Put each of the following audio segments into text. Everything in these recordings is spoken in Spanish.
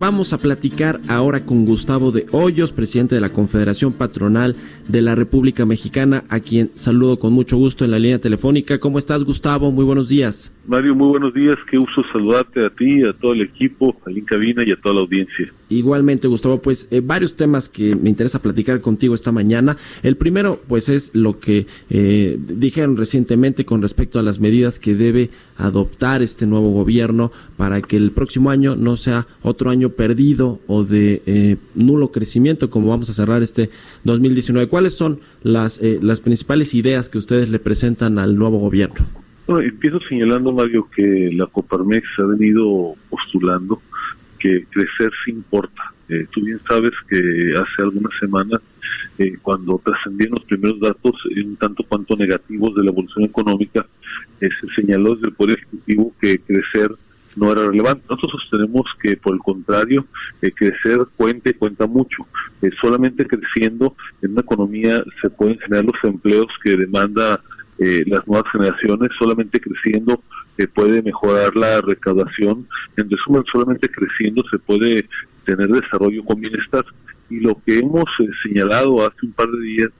Vamos a platicar ahora con Gustavo de Hoyos, presidente de la Confederación Patronal de la República Mexicana, a quien saludo con mucho gusto en la línea telefónica. ¿Cómo estás, Gustavo? Muy buenos días. Mario, muy buenos días. Qué uso saludarte a ti, a todo el equipo, a en cabina y a toda la audiencia. Igualmente, Gustavo, pues eh, varios temas que me interesa platicar contigo esta mañana. El primero, pues es lo que eh, dijeron recientemente con respecto a las medidas que debe adoptar este nuevo gobierno para que el próximo año no sea otro año perdido o de eh, nulo crecimiento como vamos a cerrar este 2019. ¿Cuáles son las, eh, las principales ideas que ustedes le presentan al nuevo gobierno? Bueno, empiezo señalando, Mario, que la Coparmex ha venido postulando que crecer sí importa. Eh, tú bien sabes que hace algunas semanas, eh, cuando trascendieron los primeros datos, un tanto cuanto negativos de la evolución económica, se señaló desde el Poder Ejecutivo que crecer no era relevante. Nosotros sostenemos que, por el contrario, eh, crecer cuenta y cuenta mucho. Eh, solamente creciendo en una economía se pueden generar los empleos que demanda eh, las nuevas generaciones, solamente creciendo se puede mejorar la recaudación. En resumen, solamente creciendo se puede tener desarrollo con bienestar. Y lo que hemos señalado hace un par de días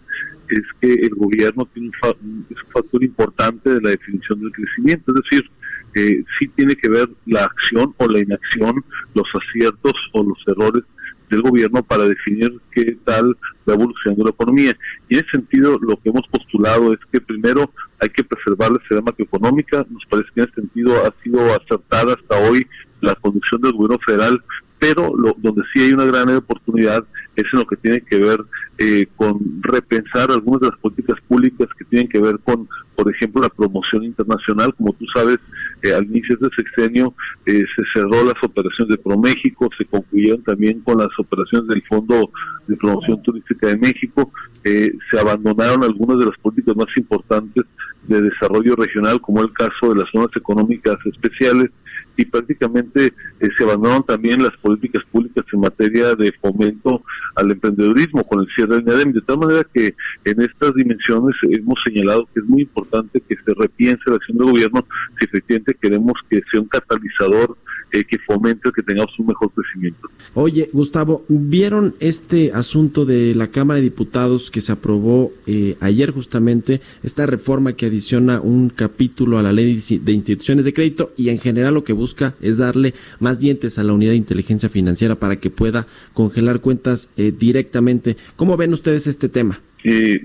es que el gobierno tiene un, un factor importante de la definición del crecimiento, es decir, eh, sí tiene que ver la acción o la inacción, los aciertos o los errores del gobierno para definir qué tal va evolucionando la economía. Y en ese sentido, lo que hemos postulado es que primero hay que preservar la esfera macroeconómica. Nos parece que en ese sentido ha sido acertada hasta hoy la conducción del gobierno federal, pero lo, donde sí hay una gran oportunidad es en lo que tiene que ver eh, con repensar algunas de las políticas públicas que tienen que ver con, por ejemplo, la promoción internacional. Como tú sabes, eh, al inicio de este sexenio eh, se cerró las operaciones de ProMéxico, se concluyeron también con las operaciones del Fondo de Promoción Turística de México, se abandonaron algunas de las políticas más importantes de desarrollo regional, como el caso de las zonas económicas especiales, y prácticamente se abandonaron también las políticas públicas en materia de fomento al emprendedurismo con el cierre del NADEM, de tal manera que en estas dimensiones hemos señalado que es muy importante que se repiense la acción del gobierno si efectivamente queremos que sea un catalizador eh, que fomente que tengamos un mejor crecimiento. Oye, Gustavo, ¿vieron este asunto de la Cámara de Diputados que se aprobó eh, ayer justamente, esta reforma que adiciona un capítulo a la ley de instituciones de crédito y en general lo que busca es darle más dientes a la unidad de inteligencia financiera para que pueda congelar cuentas eh, directamente? ¿Cómo ven ustedes este tema?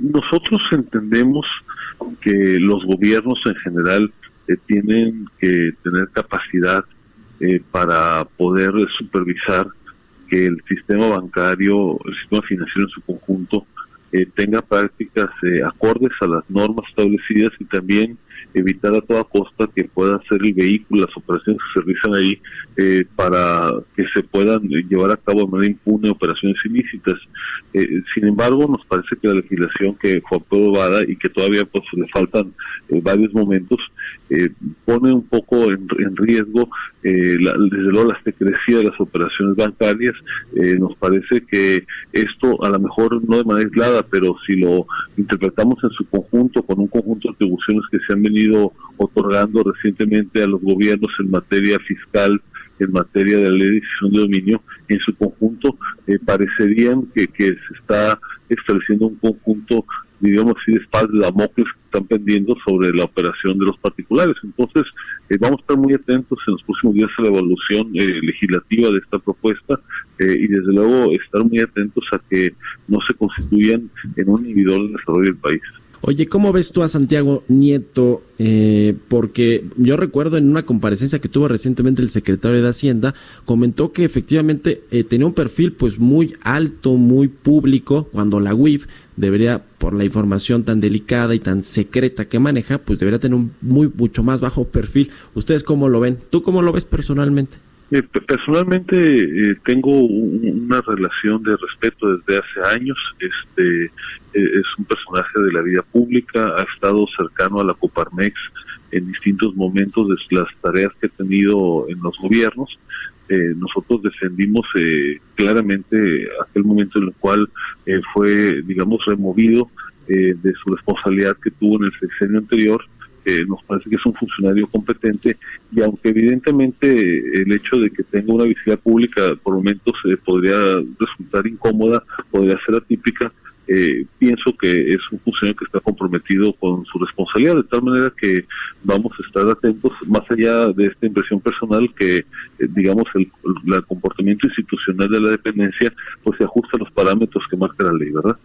nosotros entendemos que los gobiernos en general tienen que tener capacidad eh, para poder supervisar que el sistema bancario, el sistema financiero en su conjunto, eh, tenga prácticas eh, acordes a las normas establecidas y también evitar a toda costa que pueda ser el vehículo, las operaciones que se realizan ahí, eh, para que se puedan llevar a cabo de manera impune operaciones ilícitas. Eh, sin embargo, nos parece que la legislación que fue aprobada y que todavía pues le faltan eh, varios momentos, pone un poco en, riesgo, la, desde luego, la secrecía de las operaciones bancarias. nos parece que esto, a lo mejor no de manera aislada, pero si lo interpretamos en su conjunto, con un conjunto de atribuciones que se han venido otorgando recientemente a los gobiernos en materia fiscal, en materia de la ley de decisión de dominio, en su conjunto eh, parecerían que, que se está estableciendo un conjunto, digamos así, de espadas de Damocles que están pendiendo sobre la operación de los particulares. Entonces, eh, vamos a estar muy atentos en los próximos días a la evaluación eh, legislativa de esta propuesta y desde luego estar muy atentos a que no se constituyan en un inhibidor del desarrollo del país. Oye, ¿cómo ves tú a Santiago Nieto? Eh, porque yo recuerdo en una comparecencia que tuvo recientemente el secretario de Hacienda, comentó que efectivamente eh, tenía un perfil pues muy alto, muy público, cuando la UIF debería, por la información tan delicada y tan secreta que maneja, pues debería tener un muy mucho más bajo perfil. ¿Ustedes cómo lo ven? ¿Tú cómo lo ves personalmente? Eh, personalmente eh, tengo una relación de respeto desde hace años. Este eh, es un personaje de la vida pública, ha estado cercano a la Coparmex en distintos momentos de las tareas que ha tenido en los gobiernos. nosotros defendimos claramente aquel momento en el cual fue, digamos, removido de su responsabilidad que tuvo en el sexenio anterior nos parece que es un funcionario competente y aunque evidentemente el hecho de que tenga una visibilidad pública por momentos eh, podría resultar incómoda, podría ser atípica, eh, pienso que es un funcionario que está comprometido con su responsabilidad, de tal manera que vamos a estar atentos, más allá de esta impresión personal, que eh, digamos el, el, comportamiento institucional de la dependencia pues se ajusta a los parámetros que marca la ley, ¿verdad?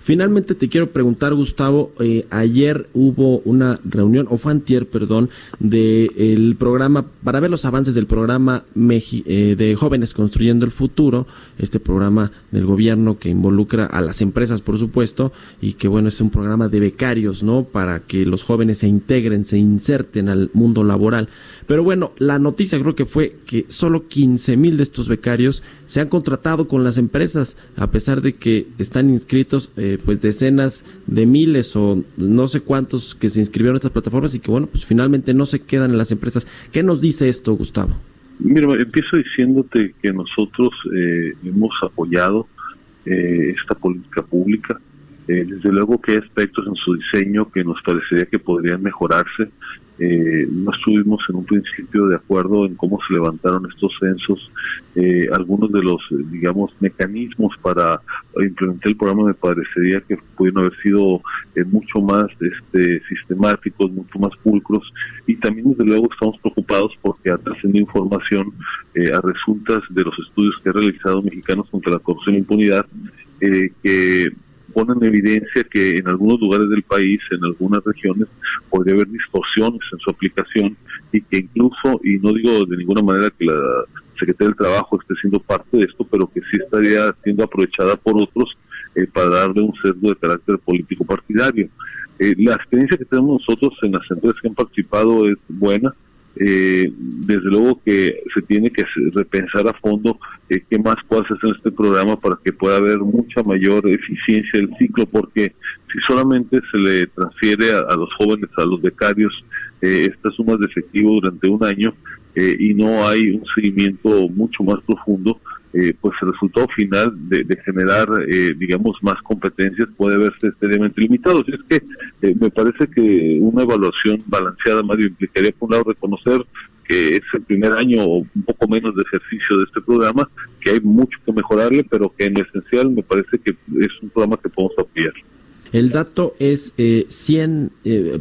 Finalmente te quiero preguntar, Gustavo, eh, ayer hubo una reunión, o fue antier, perdón, del el programa, para ver los avances del programa eh, de Jóvenes Construyendo el Futuro, este programa del gobierno que involucra a las empresas, por supuesto, y que bueno, es un programa de becarios, ¿no? Para que los jóvenes se integren, se inserten al mundo laboral. Pero bueno, la noticia creo que fue que solo 15 mil de estos becarios se han contratado con las empresas, a pesar de que están inscritos eh, pues decenas de miles o no sé cuántos que se inscribieron en estas plataformas y que bueno, pues finalmente no se quedan en las empresas. ¿Qué nos dice esto, Gustavo? Mira, empiezo diciéndote que nosotros eh, hemos apoyado eh, esta política pública. Desde luego que hay aspectos en su diseño que nos parecería que podrían mejorarse. Eh, no estuvimos en un principio de acuerdo en cómo se levantaron estos censos. Eh, algunos de los, digamos, mecanismos para implementar el programa me parecería que pudieron haber sido eh, mucho más este, sistemáticos, mucho más pulcros. Y también, desde luego, estamos preocupados porque ha trascendido información a resultas de los estudios que ha realizado Mexicanos contra la Corrupción e Impunidad, que pone en evidencia que en algunos lugares del país, en algunas regiones, podría haber distorsiones en su aplicación y que incluso, y no digo de ninguna manera que la Secretaría del Trabajo esté siendo parte de esto, pero que sí estaría siendo aprovechada por otros eh, para darle un sesgo de carácter político partidario. Eh, la experiencia que tenemos nosotros en las empresas que han participado es buena, eh, desde luego que se tiene que repensar a fondo eh, qué más puede hacer en este programa para que pueda haber mucha mayor eficiencia del ciclo, porque si solamente se le transfiere a, los jóvenes, a los becarios, eh, estas sumas de efectivo durante un año eh, y no hay un seguimiento mucho más profundo, eh, pues el resultado final de, generar, eh, digamos, más competencias puede verse extremadamente limitado. Así es que eh, me parece que una evaluación balanceada, Mario, implicaría, por un lado, reconocer que es el primer año o un poco menos de ejercicio de este programa, que hay mucho que mejorarle, pero que en esencial me parece que es un programa que podemos apoyar. El dato es eh, 100,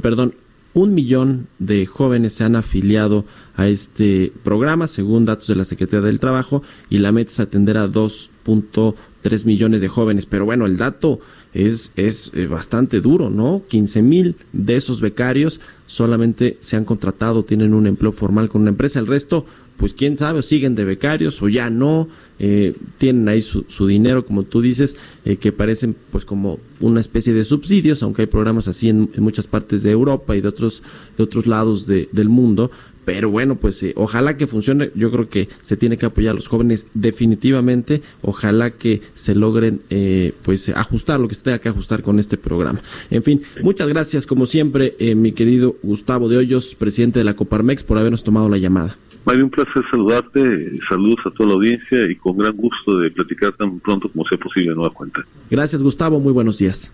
perdón, un millón de jóvenes se han afiliado a este programa, según datos de la Secretaría del Trabajo, y la meta es atender a 2.3 millones de jóvenes. Pero bueno, el dato es, es eh, bastante duro, ¿no? 15 mil de esos becarios solamente se han contratado, tienen un empleo formal con una empresa. El resto, pues quién sabe, siguen de becarios o ya no, eh, tienen ahí su, su, dinero, como tú dices, eh, que parecen pues como una especie de subsidios, aunque hay programas así en, en muchas partes de Europa y de otros, de otros lados de, del mundo, pero bueno, pues eh, ojalá que funcione. Yo creo que se tiene que apoyar a los jóvenes definitivamente. Ojalá que se logren eh, pues ajustar lo que se tenga que ajustar con este programa. En fin, muchas gracias como siempre, eh, mi querido Gustavo de Hoyos, presidente de la Coparmex, por habernos tomado la llamada. Mario, un placer saludarte, saludos a toda la audiencia y con gran gusto de platicar tan pronto como sea posible nueva cuenta. Gracias Gustavo, muy buenos días.